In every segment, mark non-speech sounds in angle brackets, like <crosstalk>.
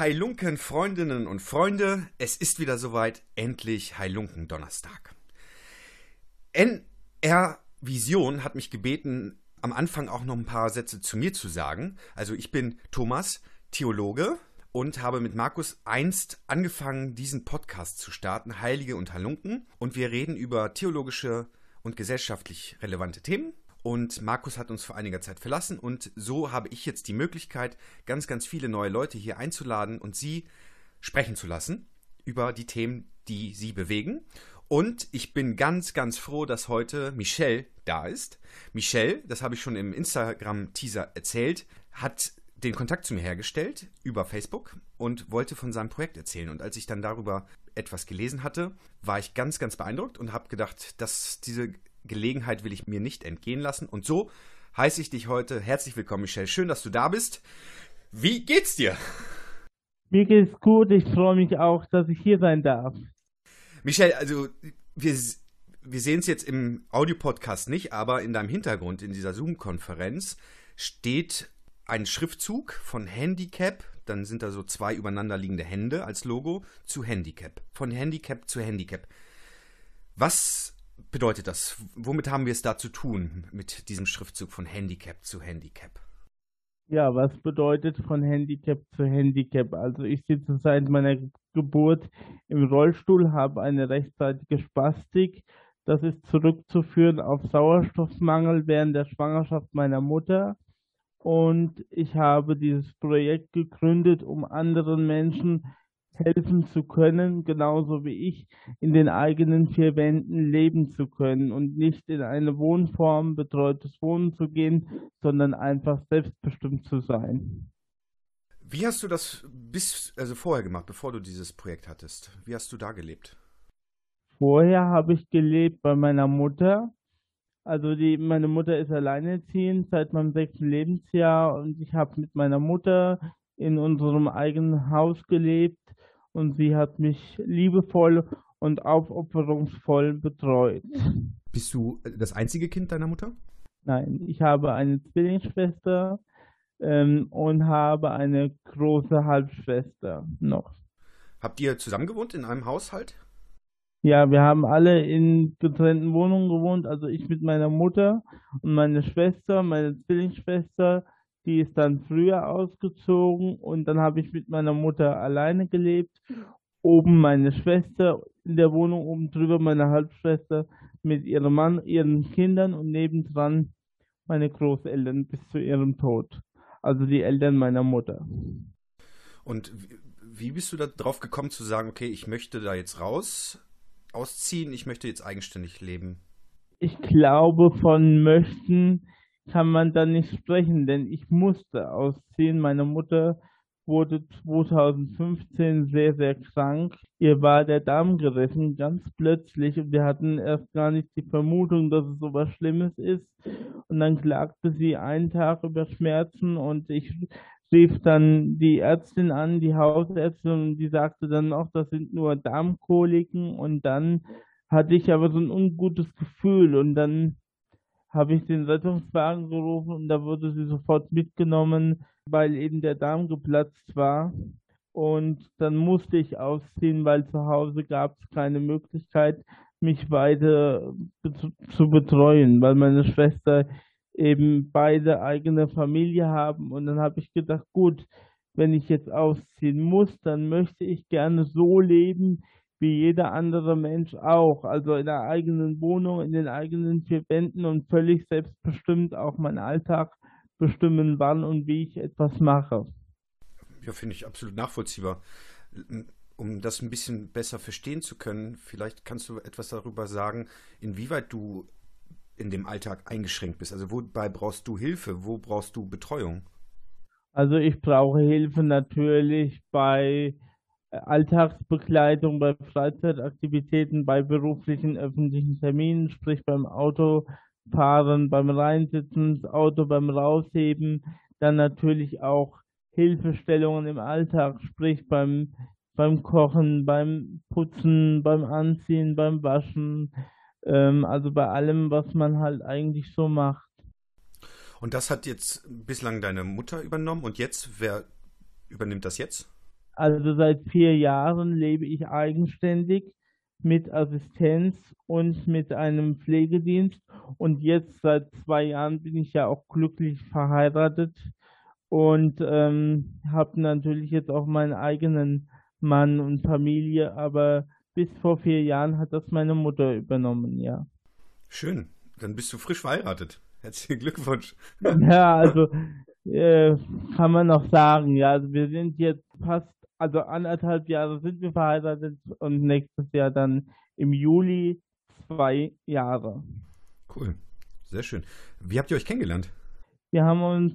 Heilunken Freundinnen und Freunde, es ist wieder soweit, endlich Heilunken Donnerstag. NR Vision hat mich gebeten, am Anfang auch noch ein paar Sätze zu mir zu sagen. Also ich bin Thomas, Theologe und habe mit Markus einst angefangen, diesen Podcast zu starten, Heilige und Halunken. Und wir reden über theologische und gesellschaftlich relevante Themen und Markus hat uns vor einiger Zeit verlassen und so habe ich jetzt die Möglichkeit, ganz, ganz viele neue Leute hier einzuladen und sie sprechen zu lassen über die Themen, die sie bewegen. Und ich bin ganz, ganz froh, dass heute Michelle da ist. Michelle, das habe ich schon im Instagram-Teaser erzählt, hat den Kontakt zu mir hergestellt über Facebook und wollte von seinem Projekt erzählen. Und als ich dann darüber etwas gelesen hatte, war ich ganz, ganz beeindruckt und habe gedacht, dass diese Gelegenheit will ich mir nicht entgehen lassen. Und so heiße ich dich heute herzlich willkommen, Michelle. Schön, dass du da bist. Wie geht's dir? Mir geht's gut. Ich freue mich auch, dass ich hier sein darf. Michelle, also wir, wir sehen es jetzt im Audiopodcast nicht, aber in deinem Hintergrund in dieser Zoom-Konferenz steht ein Schriftzug von Handicap, dann sind da so zwei übereinanderliegende Hände als Logo, zu Handicap. Von Handicap zu Handicap. Was bedeutet das? Womit haben wir es da zu tun mit diesem Schriftzug von Handicap zu Handicap? Ja, was bedeutet von Handicap zu Handicap? Also ich sitze seit meiner Geburt im Rollstuhl, habe eine rechtzeitige Spastik. Das ist zurückzuführen auf Sauerstoffmangel während der Schwangerschaft meiner Mutter. Und ich habe dieses Projekt gegründet, um anderen Menschen helfen zu können, genauso wie ich, in den eigenen vier Wänden leben zu können und nicht in eine Wohnform, betreutes Wohnen zu gehen, sondern einfach selbstbestimmt zu sein. Wie hast du das bis, also vorher gemacht, bevor du dieses Projekt hattest? Wie hast du da gelebt? Vorher habe ich gelebt bei meiner Mutter. Also die, meine Mutter ist alleinerziehend seit meinem sechsten Lebensjahr und ich habe mit meiner Mutter in unserem eigenen Haus gelebt und sie hat mich liebevoll und aufopferungsvoll betreut. Bist du das einzige Kind deiner Mutter? Nein, ich habe eine Zwillingsschwester ähm, und habe eine große Halbschwester noch. Habt ihr zusammen gewohnt in einem Haushalt? Ja, wir haben alle in getrennten Wohnungen gewohnt, also ich mit meiner Mutter und meine Schwester, meine Zwillingsschwester, die ist dann früher ausgezogen und dann habe ich mit meiner Mutter alleine gelebt. Oben meine Schwester in der Wohnung, oben drüber meine Halbschwester mit ihrem Mann, ihren Kindern und nebendran meine Großeltern bis zu ihrem Tod. Also die Eltern meiner Mutter. Und wie bist du da drauf gekommen zu sagen, okay, ich möchte da jetzt raus, ausziehen, ich möchte jetzt eigenständig leben? Ich glaube, von möchten kann man dann nicht sprechen, denn ich musste ausziehen. Meine Mutter wurde 2015 sehr, sehr krank. Ihr war der Darm gerissen, ganz plötzlich. Und wir hatten erst gar nicht die Vermutung, dass es so was Schlimmes ist. Und dann klagte sie einen Tag über Schmerzen und ich rief dann die Ärztin an, die Hausärztin, und die sagte dann auch, das sind nur Darmkoliken. Und dann hatte ich aber so ein ungutes Gefühl und dann habe ich den Rettungswagen gerufen und da wurde sie sofort mitgenommen, weil eben der Darm geplatzt war. Und dann musste ich ausziehen, weil zu Hause gab es keine Möglichkeit, mich weiter zu betreuen, weil meine Schwester eben beide eigene Familie haben. Und dann habe ich gedacht, gut, wenn ich jetzt ausziehen muss, dann möchte ich gerne so leben, wie jeder andere Mensch auch. Also in der eigenen Wohnung, in den eigenen vier Wänden und völlig selbstbestimmt auch meinen Alltag bestimmen, wann und wie ich etwas mache. Ja, finde ich absolut nachvollziehbar. Um das ein bisschen besser verstehen zu können, vielleicht kannst du etwas darüber sagen, inwieweit du in dem Alltag eingeschränkt bist. Also wobei brauchst du Hilfe? Wo brauchst du Betreuung? Also ich brauche Hilfe natürlich bei Alltagsbegleitung bei Freizeitaktivitäten, bei beruflichen öffentlichen Terminen, sprich beim Autofahren, beim Reinsitzen, das Auto beim Rausheben, dann natürlich auch Hilfestellungen im Alltag, sprich beim, beim Kochen, beim Putzen, beim Anziehen, beim Waschen, ähm, also bei allem, was man halt eigentlich so macht. Und das hat jetzt bislang deine Mutter übernommen und jetzt, wer übernimmt das jetzt? Also seit vier Jahren lebe ich eigenständig mit Assistenz und mit einem Pflegedienst. Und jetzt seit zwei Jahren bin ich ja auch glücklich verheiratet und ähm, habe natürlich jetzt auch meinen eigenen Mann und Familie. Aber bis vor vier Jahren hat das meine Mutter übernommen, ja. Schön. Dann bist du frisch verheiratet. Herzlichen Glückwunsch. <laughs> Ja, also äh, kann man noch sagen, ja. Also wir sind jetzt fast also anderthalb Jahre sind wir verheiratet und nächstes Jahr dann im Juli zwei Jahre. Cool, sehr schön. Wie habt ihr euch kennengelernt? Wir haben uns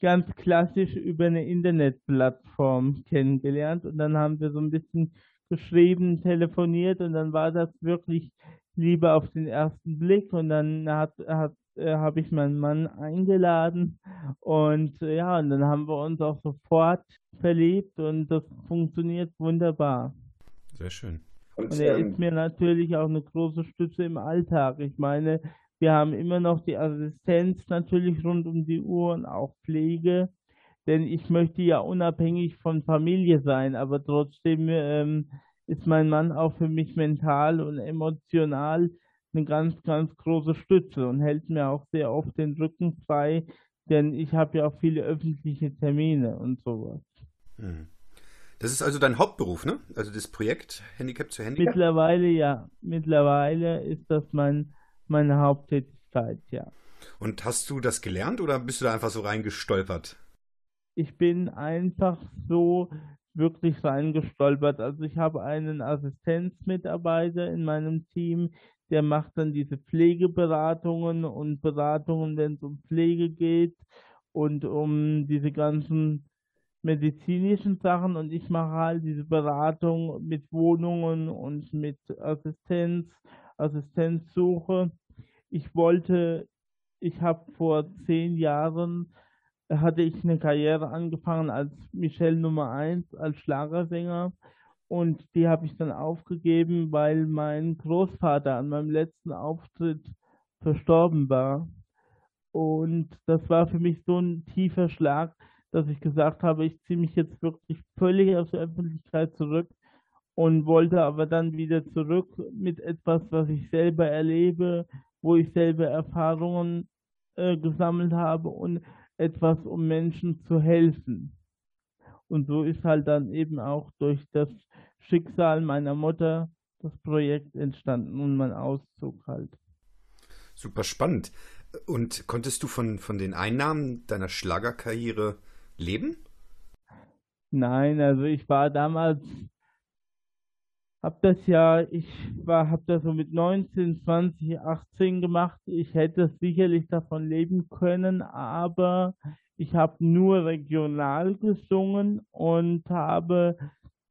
ganz klassisch über eine Internetplattform kennengelernt und dann haben wir so ein bisschen geschrieben, telefoniert und dann war das wirklich Liebe auf den ersten Blick und dann hat, hat äh, habe ich meinen Mann eingeladen und äh, ja, und dann haben wir uns auch sofort verliebt und das funktioniert wunderbar. Sehr schön. Und, und er ähm, ist mir natürlich auch eine große Stütze im Alltag. Ich meine, wir haben immer noch die Assistenz natürlich rund um die Uhr und auch Pflege, denn ich möchte ja unabhängig von Familie sein, aber trotzdem ähm, ist mein Mann auch für mich mental und emotional eine ganz, ganz große Stütze und hält mir auch sehr oft den Rücken frei, denn ich habe ja auch viele öffentliche Termine und sowas. Hm. Das ist also dein Hauptberuf, ne? Also das Projekt Handicap zu Handicap? Mittlerweile ja. Mittlerweile ist das mein, meine Haupttätigkeit, ja. Und hast du das gelernt oder bist du da einfach so reingestolpert? Ich bin einfach so wirklich reingestolpert. Also ich habe einen Assistenzmitarbeiter in meinem Team, der macht dann diese Pflegeberatungen und Beratungen, wenn es um Pflege geht und um diese ganzen medizinischen Sachen und ich mache halt diese Beratung mit Wohnungen und mit Assistenz, Assistenzsuche. Ich wollte, ich habe vor zehn Jahren hatte ich eine Karriere angefangen als Michelle Nummer 1, als Schlagersänger und die habe ich dann aufgegeben, weil mein Großvater an meinem letzten Auftritt verstorben war. Und das war für mich so ein tiefer Schlag, dass ich gesagt habe, ich ziehe mich jetzt wirklich völlig aus der Öffentlichkeit zurück und wollte aber dann wieder zurück mit etwas, was ich selber erlebe, wo ich selber Erfahrungen äh, gesammelt habe und etwas, um Menschen zu helfen. Und so ist halt dann eben auch durch das Schicksal meiner Mutter das Projekt entstanden und mein Auszug halt. Super spannend. Und konntest du von, von den Einnahmen deiner Schlagerkarriere leben? Nein, also ich war damals, hab das ja, ich war, hab das so mit 19, 20, 18 gemacht. Ich hätte sicherlich davon leben können, aber ich habe nur regional gesungen und habe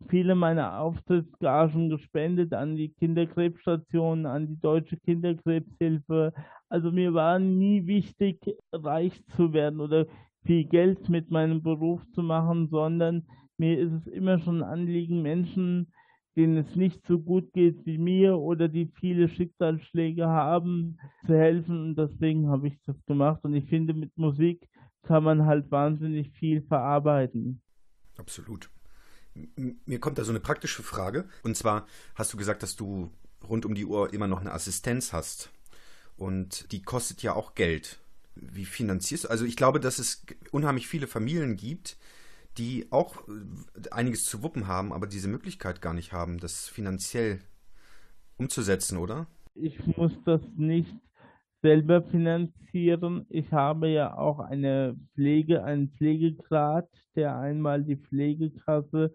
viele meiner Auftrittsgagen gespendet an die Kinderkrebsstation, an die Deutsche Kinderkrebshilfe. Also mir war nie wichtig, reich zu werden oder viel Geld mit meinem Beruf zu machen, sondern mir ist es immer schon ein Anliegen, Menschen, denen es nicht so gut geht wie mir oder die viele Schicksalsschläge haben, zu helfen. Und deswegen habe ich das gemacht. Und ich finde, mit Musik kann man halt wahnsinnig viel verarbeiten. Absolut. Mir kommt da so eine praktische Frage. Und zwar hast du gesagt, dass du rund um die Uhr immer noch eine Assistenz hast. Und die kostet ja auch Geld. Wie finanzierst du? Also ich glaube, dass es unheimlich viele Familien gibt, die auch äh, einiges zu wuppen haben, aber diese Möglichkeit gar nicht haben, das finanziell umzusetzen, oder? Ich muss das nicht selber finanzieren. Ich habe ja auch eine Pflege, einen Pflegegrad, der einmal die Pflegekasse,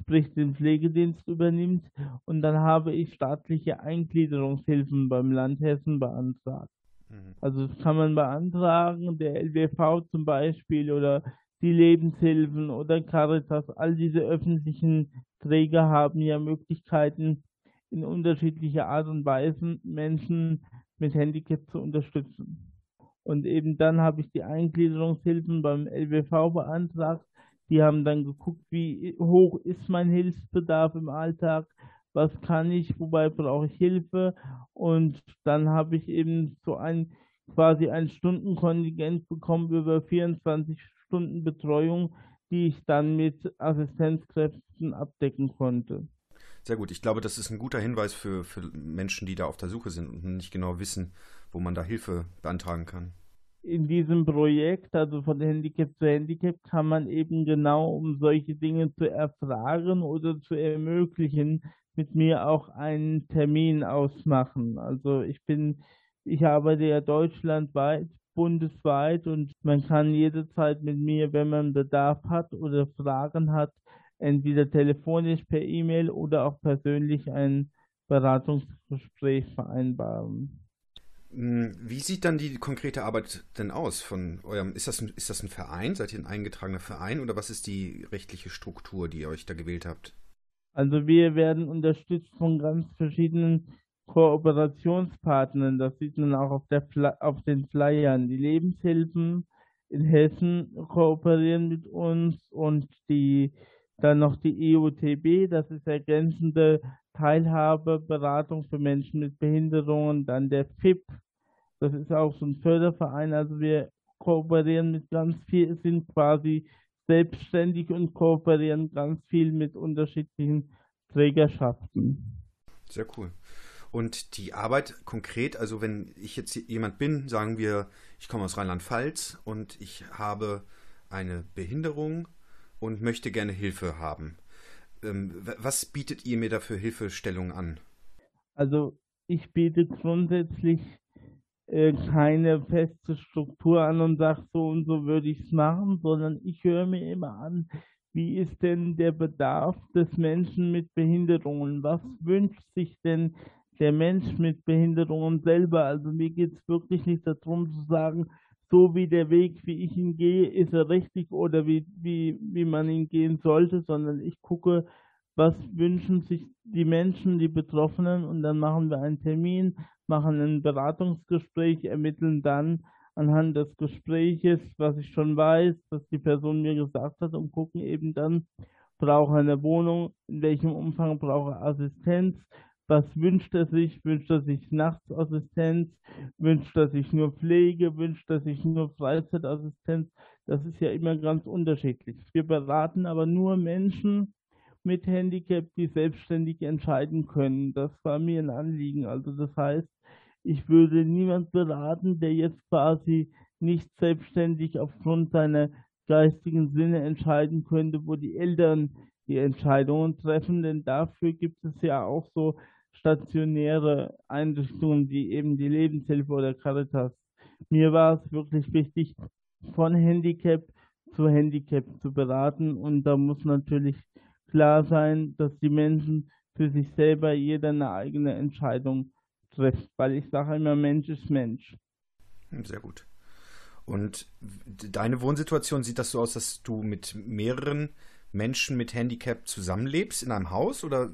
sprich den Pflegedienst übernimmt. Und dann habe ich staatliche Eingliederungshilfen beim Land Hessen beantragt. Mhm. Also das kann man beantragen, der LWV zum Beispiel oder die Lebenshilfen oder Caritas, all diese öffentlichen Träger haben ja Möglichkeiten, in unterschiedlicher Art und Weise Menschen mit Handicap zu unterstützen. Und eben dann habe ich die Eingliederungshilfen beim LWV beantragt. Die haben dann geguckt, wie hoch ist mein Hilfsbedarf im Alltag, was kann ich, wobei brauche ich Hilfe. Und dann habe ich eben so ein quasi ein Stundenkontingent bekommen über 24 Stunden Betreuung, die ich dann mit Assistenzkräften abdecken konnte. Sehr gut. Ich glaube, das ist ein guter Hinweis für, für Menschen, die da auf der Suche sind und nicht genau wissen, wo man da Hilfe beantragen kann. In diesem Projekt, also von Handicap zu Handicap, kann man eben genau, um solche Dinge zu erfragen oder zu ermöglichen, mit mir auch einen Termin ausmachen. Also ich bin, ich arbeite ja deutschlandweit, bundesweit und man kann jederzeit mit mir, wenn man Bedarf hat oder Fragen hat, entweder telefonisch per E-Mail oder auch persönlich ein Beratungsgespräch vereinbaren. Hm, wie sieht dann die konkrete Arbeit denn aus von eurem, ist das, ein, ist das ein Verein? Seid ihr ein eingetragener Verein oder was ist die rechtliche Struktur, die ihr euch da gewählt habt? Also wir werden unterstützt von ganz verschiedenen Kooperationspartnern. Das sieht man auch auf, der auf den Flyern. Die Lebenshilfen in Hessen kooperieren mit uns und die dann noch die EUTB, das ist ergänzende Teilhabe, Beratung für Menschen mit Behinderungen. Dann der FIP, das ist auch so ein Förderverein. Also wir kooperieren mit ganz viel, sind quasi selbstständig und kooperieren ganz viel mit unterschiedlichen Trägerschaften. Sehr cool. Und die Arbeit konkret, also wenn ich jetzt jemand bin, sagen wir, ich komme aus Rheinland-Pfalz und ich habe eine Behinderung und möchte gerne Hilfe haben. Ähm, was bietet ihr mir da für Hilfestellung an? Also ich biete grundsätzlich äh, keine feste Struktur an und sage, so und so würde ich es machen, sondern ich höre mir immer an, wie ist denn der Bedarf des Menschen mit Behinderungen? Was wünscht sich denn der Mensch mit Behinderungen selber? Also mir geht es wirklich nicht darum zu sagen, so wie der Weg, wie ich ihn gehe, ist er richtig oder wie, wie, wie man ihn gehen sollte, sondern ich gucke, was wünschen sich die Menschen, die Betroffenen und dann machen wir einen Termin, machen ein Beratungsgespräch, ermitteln dann anhand des Gespräches, was ich schon weiß, was die Person mir gesagt hat und gucken eben dann, brauche eine Wohnung, in welchem Umfang brauche Assistenz, was wünscht er sich? Wünscht er sich Nachtsassistenz? Wünscht er sich nur Pflege? Wünscht er sich nur Freizeitassistenz? Das ist ja immer ganz unterschiedlich. Wir beraten aber nur Menschen mit Handicap, die selbstständig entscheiden können. Das war mir ein Anliegen. Also das heißt, ich würde niemand beraten, der jetzt quasi nicht selbstständig aufgrund seiner geistigen Sinne entscheiden könnte, wo die Eltern die Entscheidungen treffen, denn dafür gibt es ja auch so stationäre Einrichtungen wie eben die Lebenshilfe oder Caritas. Mir war es wirklich wichtig, von Handicap zu Handicap zu beraten und da muss natürlich klar sein, dass die Menschen für sich selber jeder eine eigene Entscheidung trifft, weil ich sage immer, Mensch ist Mensch. Sehr gut. Und deine Wohnsituation sieht das so aus, dass du mit mehreren Menschen mit Handicap zusammenlebst in einem Haus oder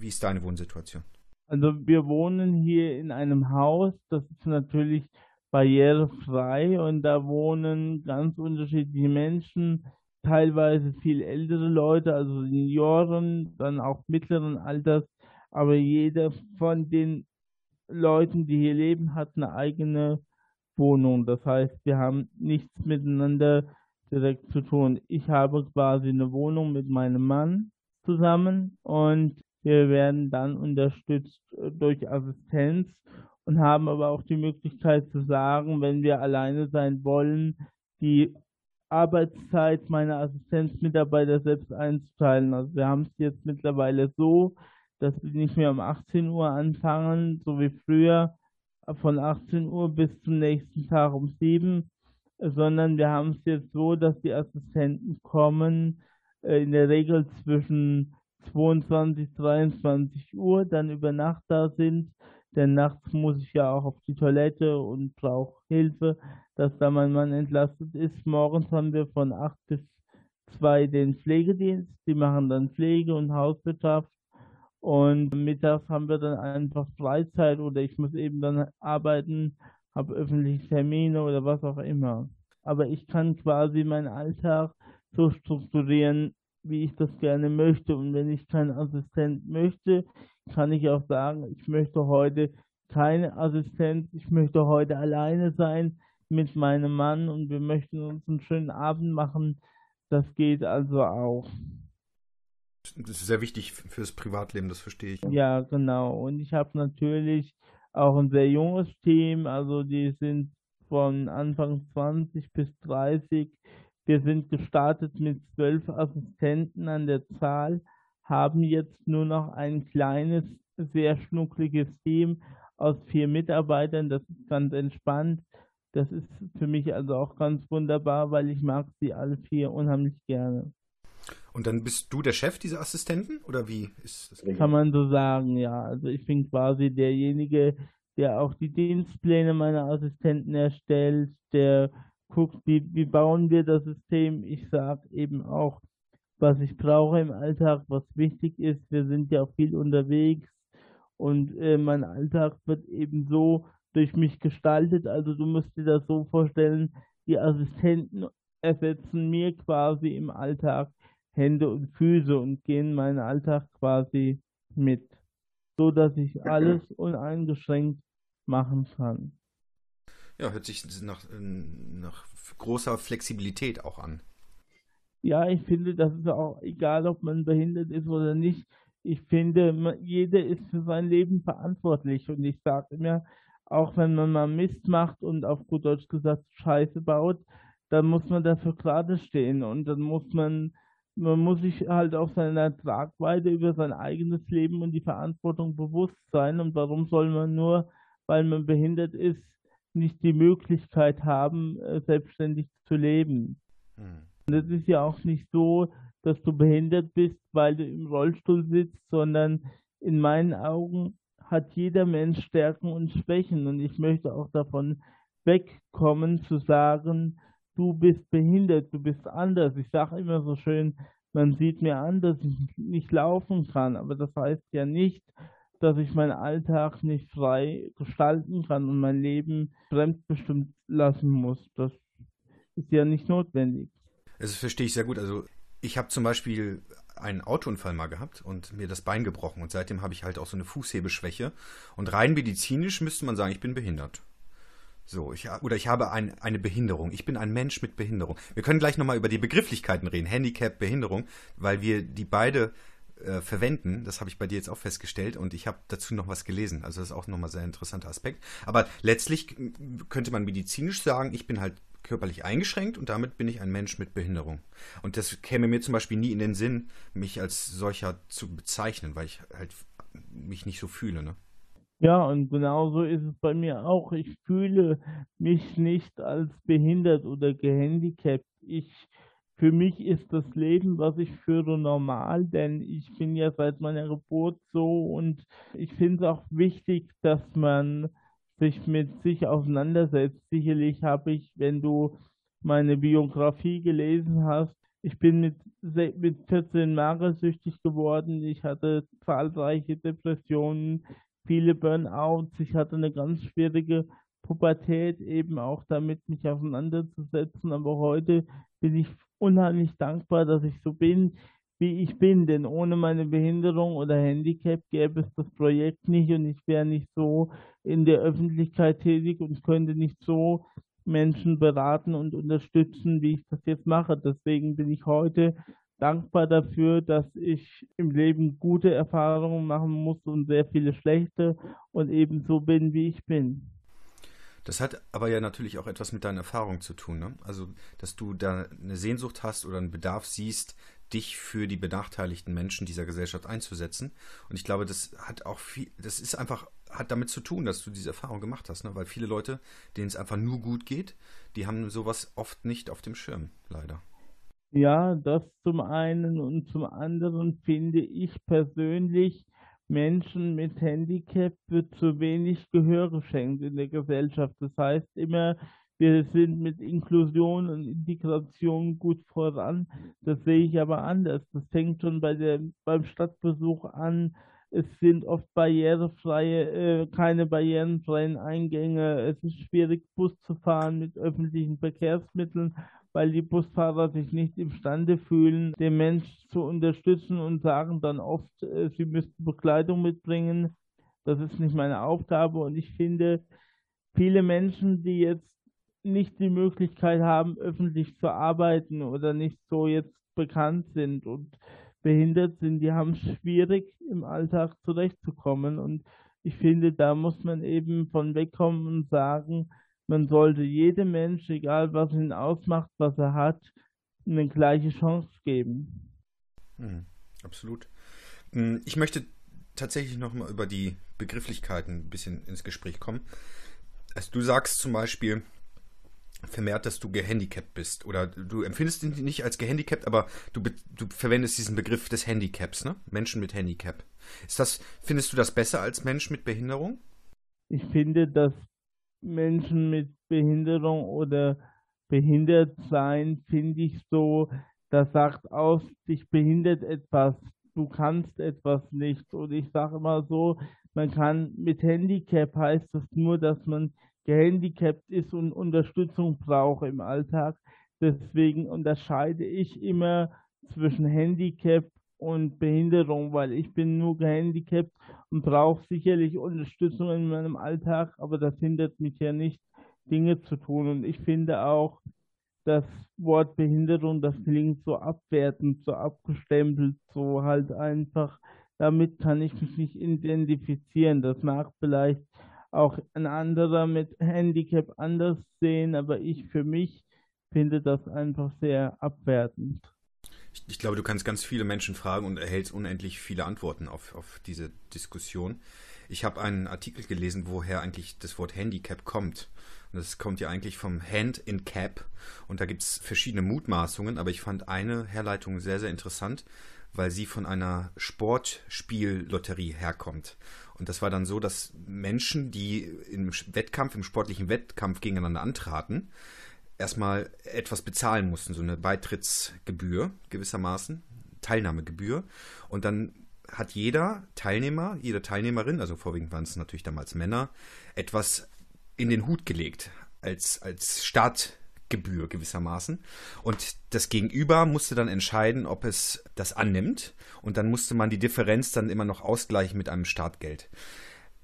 wie ist deine Wohnsituation? Also wir wohnen hier in einem Haus, das ist natürlich barrierefrei und da wohnen ganz unterschiedliche Menschen, teilweise viel ältere Leute, also Senioren, dann auch mittleren Alters, aber jeder von den Leuten, die hier leben, hat eine eigene Wohnung. Das heißt, wir haben nichts miteinander direkt zu tun. Ich habe quasi eine Wohnung mit meinem Mann zusammen und wir werden dann unterstützt äh, durch Assistenz und haben aber auch die Möglichkeit zu sagen, wenn wir alleine sein wollen, die Arbeitszeit meiner Assistenzmitarbeiter selbst einzuteilen. Also wir haben es jetzt mittlerweile so, dass wir nicht mehr um 18 Uhr anfangen, so wie früher, von 18 Uhr bis zum nächsten Tag um 7, sondern wir haben es jetzt so, dass die Assistenten kommen, äh, in der Regel zwischen 22, 23 Uhr dann über Nacht da sind. Denn nachts muss ich ja auch auf die Toilette und brauche Hilfe, dass da mein Mann entlastet ist. Morgens haben wir von 8 bis 2 den Pflegedienst. Die machen dann Pflege und Hauswirtschaft. Und mittags haben wir dann einfach Freizeit oder ich muss eben dann arbeiten, habe öffentliche Termine oder was auch immer. Aber ich kann quasi meinen Alltag so strukturieren, wie ich das gerne möchte. Und wenn ich keinen Assistent möchte, kann ich auch sagen, ich möchte heute keine Assistenz, ich möchte heute alleine sein mit meinem Mann und wir möchten uns einen schönen Abend machen, Das geht also auch. Das ist sehr wichtig fürs Privatleben, das verstehe ich. Ja, genau. Und ich habe natürlich auch ein sehr junges Team, also die sind von Anfang 20 bis 30. Wir sind gestartet mit zwölf Assistenten an der Zahl, haben jetzt nur noch ein kleines, sehr schnuckliges Team aus vier Mitarbeitern. Das ist ganz entspannt. Das ist für mich also auch ganz wunderbar, weil ich mag sie alle vier unheimlich gerne. Und dann bist du der Chef dieser Assistenten oder wie ist das? Kann man so sagen, ja. Also ich bin quasi derjenige, der auch die Dienstpläne meiner Assistenten erstellt, der guckt, wie, wie bauen wir das System. Ich sage eben auch, was ich brauche im Alltag, was wichtig ist. Wir sind ja viel unterwegs und äh, mein Alltag wird eben so durch mich gestaltet. Also du musst dir das so vorstellen, die Assistenten ersetzen mir quasi im Alltag Hände und Füße und gehen meinen Alltag quasi mit, so dass ich <clears throat> alles uneingeschränkt machen kann. Ja, hört sich nach, nach großer Flexibilität auch an. Ja, ich finde, das ist auch egal, ob man behindert ist oder nicht. Ich finde, jeder ist für sein Leben verantwortlich. Und ich sage immer, auch wenn man mal Mist macht und auf gut Deutsch gesagt Scheiße baut, dann muss man dafür gerade stehen und dann muss man man muss sich halt auch seiner Tragweite über sein eigenes Leben und die Verantwortung bewusst sein. Und warum soll man nur, weil man behindert ist, nicht die Möglichkeit haben, äh, selbstständig zu leben? Hm. Und es ist ja auch nicht so, dass du behindert bist, weil du im Rollstuhl sitzt, sondern in meinen Augen hat jeder Mensch Stärken und Schwächen. Und ich möchte auch davon wegkommen zu sagen, du bist behindert, du bist anders. Ich sage immer so schön, man sieht mir an, dass ich nicht laufen kann, aber das heißt ja nicht, dass ich meinen Alltag nicht frei gestalten kann und mein Leben fremdbestimmt lassen muss. Das ist ja nicht notwendig. Das verstehe ich sehr gut. Also ich habe zum Beispiel einen Autounfall mal gehabt und mir das Bein gebrochen und seitdem habe ich halt auch so eine Fußhebeschwäche und rein medizinisch müsste man sagen, ich bin behindert. So, ich, oder ich habe ein, eine Behinderung. Ich bin ein Mensch mit Behinderung. Wir können gleich nochmal über die Begrifflichkeiten reden. Handicap, Behinderung, weil wir die beide äh, verwenden. Das habe ich bei dir jetzt auch festgestellt und ich habe dazu noch was gelesen. Also das ist auch nochmal sehr interessanter Aspekt. Aber letztlich könnte man medizinisch sagen, ich bin halt körperlich eingeschränkt und damit bin ich ein Mensch mit Behinderung. Und das käme mir zum Beispiel nie in den Sinn, mich als solcher zu bezeichnen, weil ich halt mich nicht so fühle. Ne? Ja, und genauso ist es bei mir auch. Ich fühle mich nicht als behindert oder gehandicapt. Ich, für mich ist das Leben, was ich führe, normal, denn ich bin ja seit meiner Geburt so und ich finde es auch wichtig, dass man sich mit sich auseinandersetzt. Sicherlich habe ich, wenn du meine Biografie gelesen hast, ich bin mit, mit 14 magersüchtig geworden. Ich hatte zahlreiche Depressionen viele Burnouts. Ich hatte eine ganz schwierige Pubertät, eben auch damit mich auseinanderzusetzen. Aber heute bin ich unheimlich dankbar, dass ich so bin, wie ich bin. Denn ohne meine Behinderung oder Handicap gäbe es das Projekt nicht und ich wäre nicht so in der Öffentlichkeit tätig und könnte nicht so Menschen beraten und unterstützen, wie ich das jetzt mache. Deswegen bin ich heute dankbar dafür, dass ich im Leben gute Erfahrungen machen muss und sehr viele schlechte und eben so bin, wie ich bin. Das hat aber ja natürlich auch etwas mit deiner Erfahrung zu tun. Ne? Also, dass du da eine Sehnsucht hast oder einen Bedarf siehst, dich für die benachteiligten Menschen dieser Gesellschaft einzusetzen. Und ich glaube, das hat auch viel, das ist einfach, hat damit zu tun, dass du diese Erfahrung gemacht hast. Ne? Weil viele Leute, denen es einfach nur gut geht, die haben sowas oft nicht auf dem Schirm, leider. Ja, das zum einen und zum anderen finde ich persönlich, Menschen mit Handicap wird zu wenig Gehör geschenkt in der Gesellschaft. Das heißt immer, wir sind mit Inklusion und Integration gut voran. Das sehe ich aber anders. Das fängt schon bei der, beim Stadtbesuch an. Es sind oft barrierefreie, äh, keine barrierenfreien Eingänge. Es ist schwierig, Bus zu fahren mit öffentlichen Verkehrsmitteln weil die Busfahrer sich nicht imstande fühlen, den Mensch zu unterstützen und sagen dann oft, äh, sie müssten Bekleidung mitbringen. Das ist nicht meine Aufgabe und ich finde, viele Menschen, die jetzt nicht die Möglichkeit haben, öffentlich zu arbeiten oder nicht so jetzt bekannt sind und behindert sind, die haben es schwierig im Alltag zurechtzukommen. Und ich finde, da muss man eben von wegkommen und sagen, man sollte jedem Mensch, egal was ihn ausmacht, was er hat, eine gleiche Chance geben. Mhm, absolut. Hm, ich möchte tatsächlich nochmal über die Begrifflichkeiten ein bisschen ins Gespräch kommen. Also du sagst zum Beispiel vermehrt, dass du gehandicapt bist oder du empfindest ihn nicht als gehandicapt, aber du, du verwendest diesen Begriff des Handicaps, ne? Menschen mit Handicap. Ist das, findest du das besser als Mensch mit Behinderung? Ich finde, dass Menschen mit Behinderung oder behindert sein, finde ich so, das sagt aus, dich behindert etwas, du kannst etwas nicht. Und ich sage immer so, man kann mit Handicap heißt das nur, dass man gehandicapt ist und Unterstützung braucht im Alltag. Deswegen unterscheide ich immer zwischen Handicap und Behinderung, weil ich bin nur gehandicapt und brauche sicherlich Unterstützung in meinem Alltag, aber das hindert mich ja nicht, Dinge zu tun. Und ich finde auch, das Wort Behinderung, das klingt so abwertend, so abgestempelt, so halt einfach, damit kann ich mich nicht identifizieren. Das mag vielleicht auch ein anderer mit Handicap anders sehen, aber ich für mich finde das einfach sehr abwertend. Ich, ich, glaube, du kannst ganz viele Menschen fragen und erhältst unendlich viele Antworten auf, auf diese Diskussion. Ich habe einen Artikel gelesen, woher eigentlich das Wort Handicap kommt. Und das kommt ja eigentlich vom Hand in Cap. Und da gibt es verschiedene Mutmaßungen, aber ich fand eine Herleitung sehr, sehr interessant, weil sie von einer Sportspiellotterie herkommt. Und das war dann so, dass Menschen, die im Wettkampf, im sportlichen Wettkampf gegeneinander antraten, erstmal etwas bezahlen mussten, so eine Beitrittsgebühr gewissermaßen, Teilnahmegebühr. Und dann hat jeder Teilnehmer, jede Teilnehmerin, also vorwiegend waren es natürlich damals Männer, etwas in den Hut gelegt als, als Startgebühr gewissermaßen. Und das Gegenüber musste dann entscheiden, ob es das annimmt. Und dann musste man die Differenz dann immer noch ausgleichen mit einem Startgeld.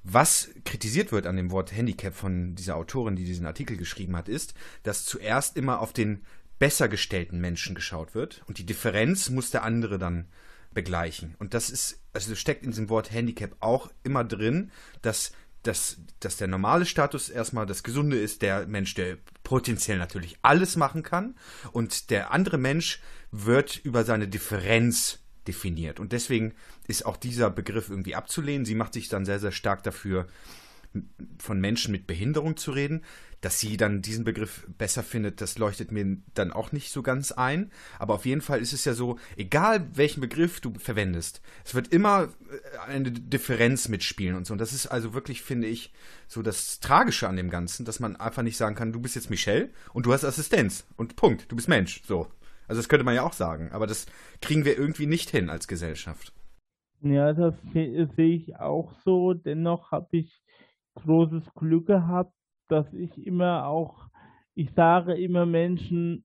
Was kritisiert wird an dem Wort Handicap von dieser Autorin, die diesen Artikel geschrieben hat, ist, dass zuerst immer auf den besser gestellten Menschen geschaut wird und die Differenz muss der andere dann begleichen. Und das ist, also steckt in diesem Wort Handicap auch immer drin, dass dass, dass der normale Status erstmal das Gesunde ist, der Mensch, der potenziell natürlich alles machen kann. Und der andere Mensch wird über seine Differenz definiert. Und deswegen ist auch dieser Begriff irgendwie abzulehnen. Sie macht sich dann sehr, sehr stark dafür, von Menschen mit Behinderung zu reden. Dass sie dann diesen Begriff besser findet, das leuchtet mir dann auch nicht so ganz ein. Aber auf jeden Fall ist es ja so, egal welchen Begriff du verwendest, es wird immer äh, eine Differenz mitspielen und so. Und das ist also wirklich, finde ich, so das Tragische an dem Ganzen, dass man einfach nicht sagen kann, du bist jetzt Michelle und du hast Assistenz und Punkt, du bist Mensch. So. Also das könnte man ja auch sagen, aber das kriegen wir irgendwie nicht hin als Gesellschaft. Ja, das sehe ich auch so. Dennoch habe ich großes Glück gehabt, dass ich immer auch, ich sage immer Menschen,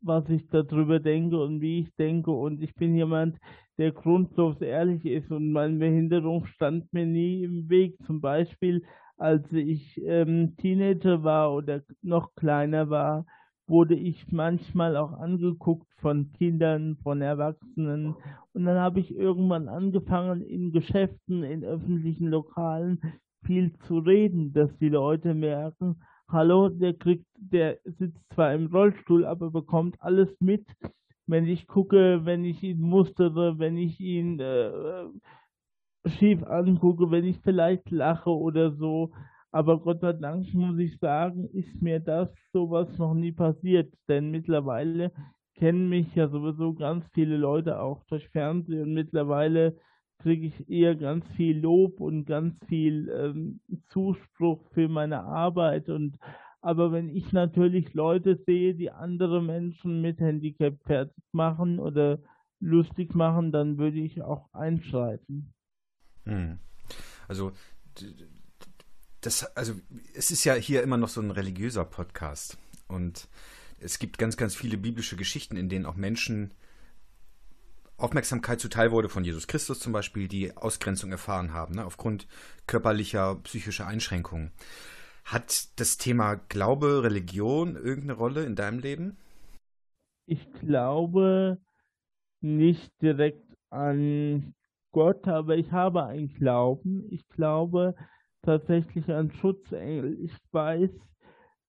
was ich darüber denke und wie ich denke. Und ich bin jemand, der grundlos ehrlich ist und meine Behinderung stand mir nie im Weg. Zum Beispiel, als ich ähm, Teenager war oder noch kleiner war, wurde ich manchmal auch angeguckt von Kindern, von Erwachsenen. Und dann habe ich irgendwann angefangen, in Geschäften, in öffentlichen Lokalen viel zu reden, dass die Leute merken, hallo, der kriegt, der sitzt zwar im Rollstuhl, aber bekommt alles mit. Wenn ich gucke, wenn ich ihn mustere, wenn ich ihn äh, schief angucke, wenn ich vielleicht lache oder so. Aber Gott sei Dank muss ich sagen, ist mir das sowas noch nie passiert, denn mittlerweile kennen mich ja sowieso ganz viele Leute auch durch Fernsehen und mittlerweile kriege ich eher ganz viel Lob und ganz viel ähm, Zuspruch für meine Arbeit und aber wenn ich natürlich Leute sehe, die andere Menschen mit Handicap fertig machen oder lustig machen, dann würde ich auch einschreiten. Hm. Also das, also es ist ja hier immer noch so ein religiöser Podcast und es gibt ganz, ganz viele biblische Geschichten, in denen auch Menschen Aufmerksamkeit zuteil wurde von Jesus Christus zum Beispiel, die Ausgrenzung erfahren haben, ne, aufgrund körperlicher, psychischer Einschränkungen. Hat das Thema Glaube, Religion irgendeine Rolle in deinem Leben? Ich glaube nicht direkt an Gott, aber ich habe einen Glauben. Ich glaube tatsächlich an Schutzengel. Ich weiß,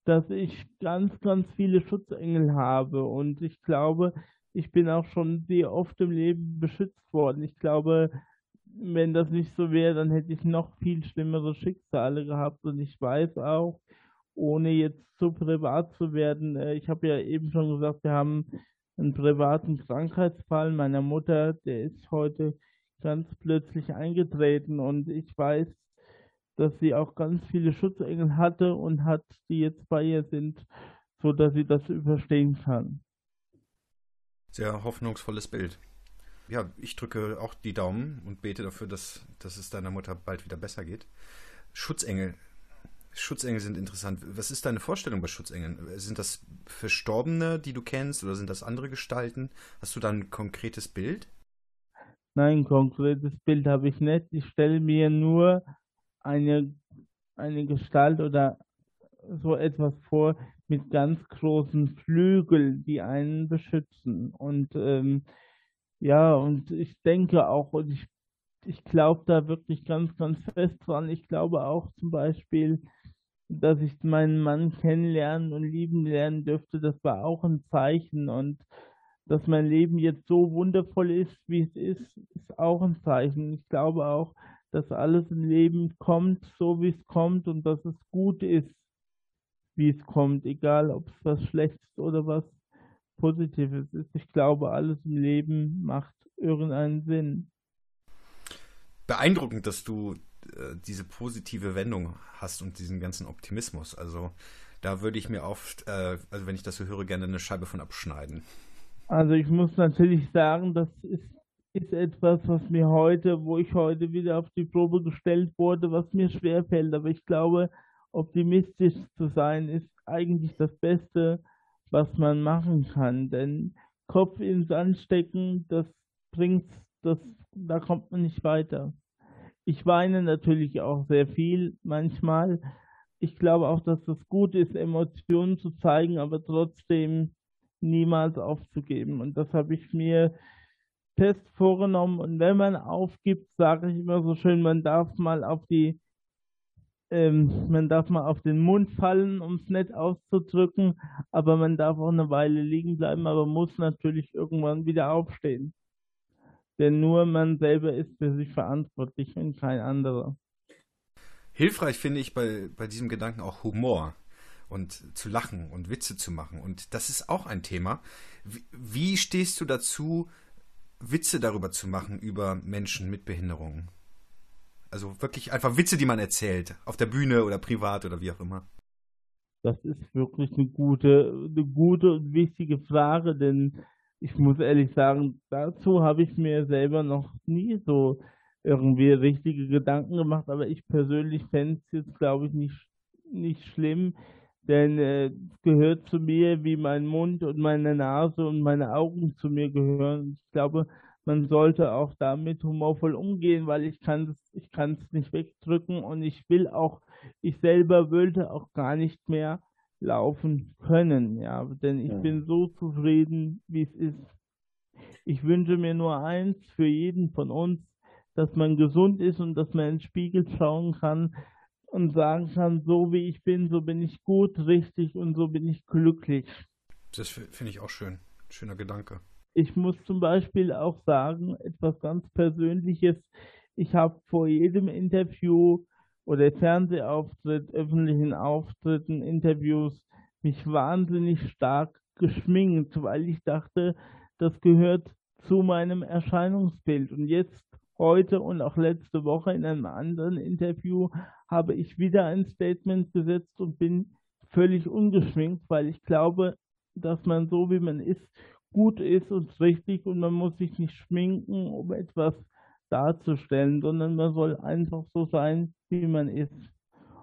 dass ich ganz, ganz viele Schutzengel habe und ich glaube, ich bin auch schon sehr oft im Leben beschützt worden. Ich glaube, wenn das nicht so wäre, dann hätte ich noch viel schlimmere Schicksale gehabt und ich weiß auch, ohne jetzt zu privat zu werden, äh, ich habe ja eben schon gesagt, wir haben einen privaten Krankheitsfall meiner Mutter, der ist heute ganz plötzlich eingetreten und ich weiß, dass sie auch ganz viele Schutzengel hatte und hat, die jetzt bei ihr sind, so dass sie das überstehen kann. Sehr hoffnungsvolles Bild. Ja, ich drücke auch die Daumen und bete dafür, dass, dass es deiner Mutter bald wieder besser geht. Schutzengel. Schutzengel sind interessant. Was ist deine Vorstellung bei Schutzengeln? Sind das Verstorbene, die du kennst, oder sind das andere Gestalten? Hast du da ein konkretes Bild? Nein, ein konkretes Bild habe ich nicht. Ich stelle mir nur eine, eine Gestalt oder so etwas vor mit ganz großen Flügeln, die einen beschützen. Und ähm, ja, und ich denke auch, und ich, ich glaube da wirklich ganz, ganz fest dran. Ich glaube auch zum Beispiel, dass ich meinen Mann kennenlernen und lieben lernen dürfte, das war auch ein Zeichen. Und dass mein Leben jetzt so wundervoll ist, wie es ist, ist auch ein Zeichen. Ich glaube auch, dass alles im Leben kommt, so wie es kommt und dass es gut ist, wie es kommt, egal ob es was Schlechtes oder was Positives ist. Ich glaube, alles im Leben macht irgendeinen Sinn. Beeindruckend, dass du äh, diese positive Wendung hast und diesen ganzen Optimismus. Also da würde ich mir oft, äh, also wenn ich das so höre, gerne eine Scheibe von abschneiden. Also ich muss natürlich sagen, das ist, ist etwas, was mir heute, wo ich heute wieder auf die Probe gestellt wurde, was mir schwerfällt. Aber ich glaube, optimistisch zu sein ist eigentlich das Beste, was man machen kann. Denn Kopf ins Sand stecken, das bringt, das, da kommt man nicht weiter. Ich weine natürlich auch sehr viel manchmal. Ich glaube auch, dass es gut ist, Emotionen zu zeigen, aber trotzdem niemals aufzugeben. Und das habe ich mir fest vorgenommen. Und wenn man aufgibt, sage ich immer so schön, man darf mal auf die ähm, man darf mal auf den Mund fallen, um es nett auszudrücken, aber man darf auch eine Weile liegen bleiben, aber muss natürlich irgendwann wieder aufstehen. Denn nur man selber ist für sich verantwortlich und kein anderer. Hilfreich finde ich bei, bei diesem Gedanken auch Humor und zu lachen und Witze zu machen. Und das ist auch ein Thema. Wie, wie stehst du dazu, Witze darüber zu machen, über Menschen mit Behinderungen? Also wirklich einfach Witze, die man erzählt, auf der Bühne oder privat oder wie auch immer. Das ist wirklich eine gute, eine gute und wichtige Frage, denn ich muss ehrlich sagen, dazu habe ich mir selber noch nie so irgendwie richtige Gedanken gemacht, aber ich persönlich fände es jetzt, glaube ich, nicht, nicht schlimm, denn äh, es gehört zu mir, wie mein Mund und meine Nase und meine Augen zu mir gehören. Ich glaube, man sollte auch damit humorvoll umgehen, weil ich kann es ich kann es nicht wegdrücken und ich will auch, ich selber wollte auch gar nicht mehr laufen können, ja, denn ich ja. bin so zufrieden, wie es ist. Ich wünsche mir nur eins für jeden von uns, dass man gesund ist und dass man in den Spiegel schauen kann und sagen kann, so wie ich bin, so bin ich gut, richtig und so bin ich glücklich. Das finde ich auch schön. Schöner Gedanke. Ich muss zum Beispiel auch sagen, etwas ganz Persönliches. Ich habe vor jedem Interview oder Fernsehauftritt, öffentlichen Auftritten, Interviews mich wahnsinnig stark geschminkt, weil ich dachte, das gehört zu meinem Erscheinungsbild. Und jetzt, heute und auch letzte Woche in einem anderen Interview habe ich wieder ein Statement gesetzt und bin völlig ungeschminkt, weil ich glaube, dass man so wie man ist gut ist und richtig und man muss sich nicht schminken, um etwas darzustellen, sondern man soll einfach so sein, wie man ist.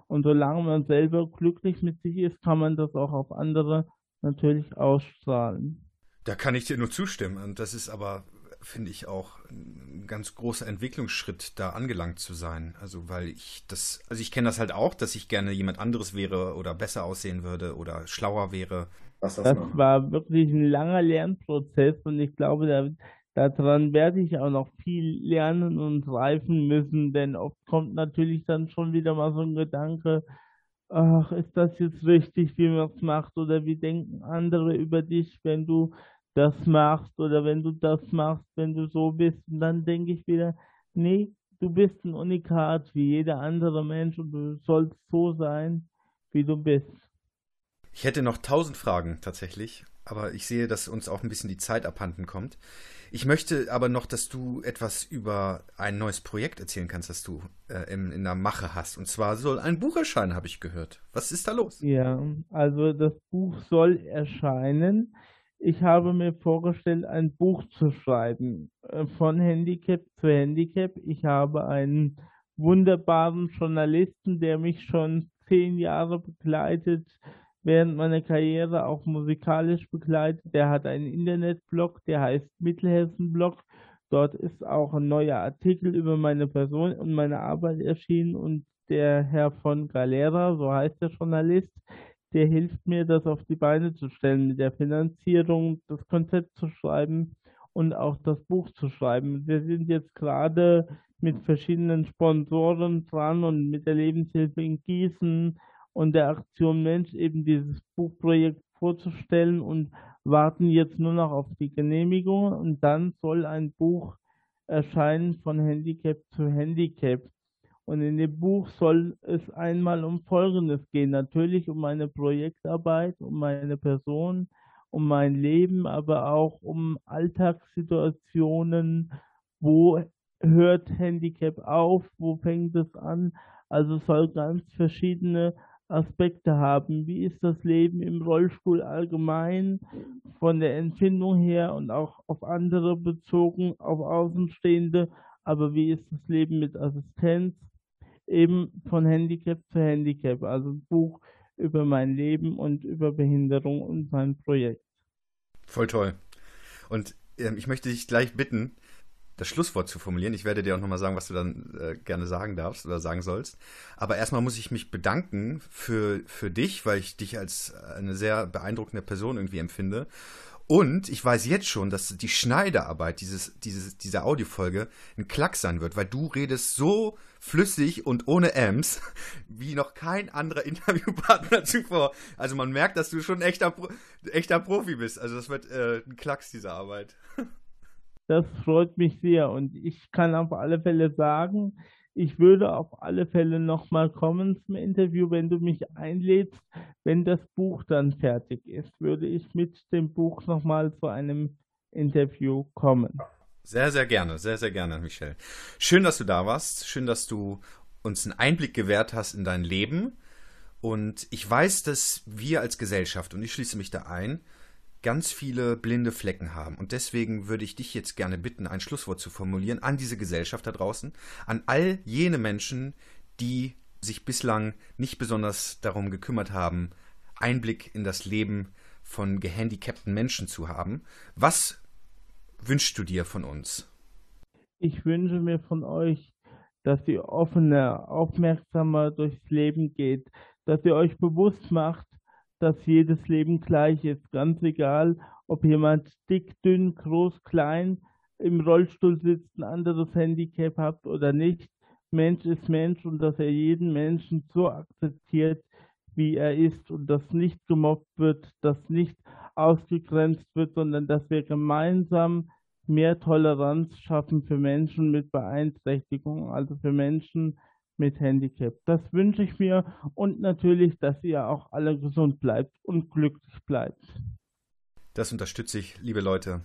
Und solange man selber glücklich mit sich ist, kann man das auch auf andere natürlich ausstrahlen. Da kann ich dir nur zustimmen. Und das ist aber finde ich auch ein ganz großer Entwicklungsschritt, da angelangt zu sein. Also, weil ich das, also ich kenne das halt auch, dass ich gerne jemand anderes wäre oder besser aussehen würde oder schlauer wäre. das, das war wirklich ein langer Lernprozess und ich glaube, da, daran werde ich auch noch viel lernen und reifen müssen, denn oft kommt natürlich dann schon wieder mal so ein Gedanke, ach, ist das jetzt richtig, wie man es macht oder wie denken andere über dich, wenn du das machst oder wenn du das machst, wenn du so bist. Und dann denke ich wieder, nee, du bist ein Unikat wie jeder andere Mensch und du sollst so sein, wie du bist. Ich hätte noch tausend Fragen tatsächlich, aber ich sehe, dass uns auch ein bisschen die Zeit abhanden kommt. Ich möchte aber noch, dass du etwas über ein neues Projekt erzählen kannst, das du äh, in, in der Mache hast. Und zwar soll ein Buch erscheinen, habe ich gehört. Was ist da los? Ja, also das Buch soll erscheinen ich habe mir vorgestellt, ein Buch zu schreiben, äh, von Handicap zu Handicap. Ich habe einen wunderbaren Journalisten, der mich schon zehn Jahre begleitet, während meiner Karriere auch musikalisch begleitet. Der hat einen Internetblog, der heißt Mittelhessen-Blog. Dort ist auch ein neuer Artikel über meine Person und meine Arbeit erschienen und der Herr von Galera, so heißt der Journalist, der hilft mir, das auf die Beine zu stellen, mit der Finanzierung, das Konzept zu schreiben und auch das Buch zu schreiben. Wir sind jetzt gerade mit verschiedenen Sponsoren dran und mit der Lebenshilfe in Gießen und der Aktion Mensch eben dieses Buchprojekt vorzustellen und warten jetzt nur noch auf die Genehmigung und dann soll ein Buch erscheinen von Handicap zu Handicap. Und in dem Buch soll es einmal um Folgendes gehen. Natürlich um meine Projektarbeit, um meine Person, um mein Leben, aber auch um Alltagssituationen. Wo hört Handicap auf? Wo fängt es an? Also soll ganz verschiedene Aspekte haben. Wie ist das Leben im Rollstuhl allgemein von der Empfindung her und auch auf andere bezogen, auf Außenstehende? Aber wie ist das Leben mit Assistenz? Eben von Handicap zu Handicap, also ein Buch über mein Leben und über Behinderung und mein Projekt. Voll toll. Und ähm, ich möchte dich gleich bitten, das Schlusswort zu formulieren. Ich werde dir auch nochmal sagen, was du dann äh, gerne sagen darfst oder sagen sollst. Aber erstmal muss ich mich bedanken für, für dich, weil ich dich als eine sehr beeindruckende Person irgendwie empfinde. Und ich weiß jetzt schon, dass die Schneiderarbeit dieses, dieses, dieser Audiofolge ein Klack sein wird, weil du redest so flüssig und ohne Ms <laughs> wie noch kein anderer <laughs> Interviewpartner zuvor. Also man merkt, dass du schon ein echter, echter Profi bist. Also das wird äh, ein Klacks, diese Arbeit. <laughs> Das freut mich sehr und ich kann auf alle Fälle sagen, ich würde auf alle Fälle nochmal kommen zum Interview, wenn du mich einlädst. Wenn das Buch dann fertig ist, würde ich mit dem Buch nochmal zu einem Interview kommen. Sehr, sehr gerne, sehr, sehr gerne, Michelle. Schön, dass du da warst. Schön, dass du uns einen Einblick gewährt hast in dein Leben. Und ich weiß, dass wir als Gesellschaft, und ich schließe mich da ein, ganz viele blinde Flecken haben. Und deswegen würde ich dich jetzt gerne bitten, ein Schlusswort zu formulieren an diese Gesellschaft da draußen, an all jene Menschen, die sich bislang nicht besonders darum gekümmert haben, Einblick in das Leben von gehandicapten Menschen zu haben. Was wünschst du dir von uns? Ich wünsche mir von euch, dass ihr offener, aufmerksamer durchs Leben geht, dass ihr euch bewusst macht, dass jedes Leben gleich ist, ganz egal, ob jemand dick, dünn, groß, klein, im Rollstuhl sitzt, ein anderes Handicap hat oder nicht. Mensch ist Mensch und dass er jeden Menschen so akzeptiert, wie er ist und dass nicht gemobbt wird, dass nicht ausgegrenzt wird, sondern dass wir gemeinsam mehr Toleranz schaffen für Menschen mit Beeinträchtigung, also für Menschen, mit Handicap. Das wünsche ich mir und natürlich, dass ihr auch alle gesund bleibt und glücklich bleibt. Das unterstütze ich, liebe Leute.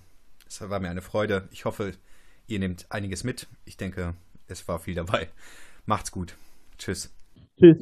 Es war mir eine Freude. Ich hoffe, ihr nehmt einiges mit. Ich denke, es war viel dabei. Macht's gut. Tschüss. Tschüss.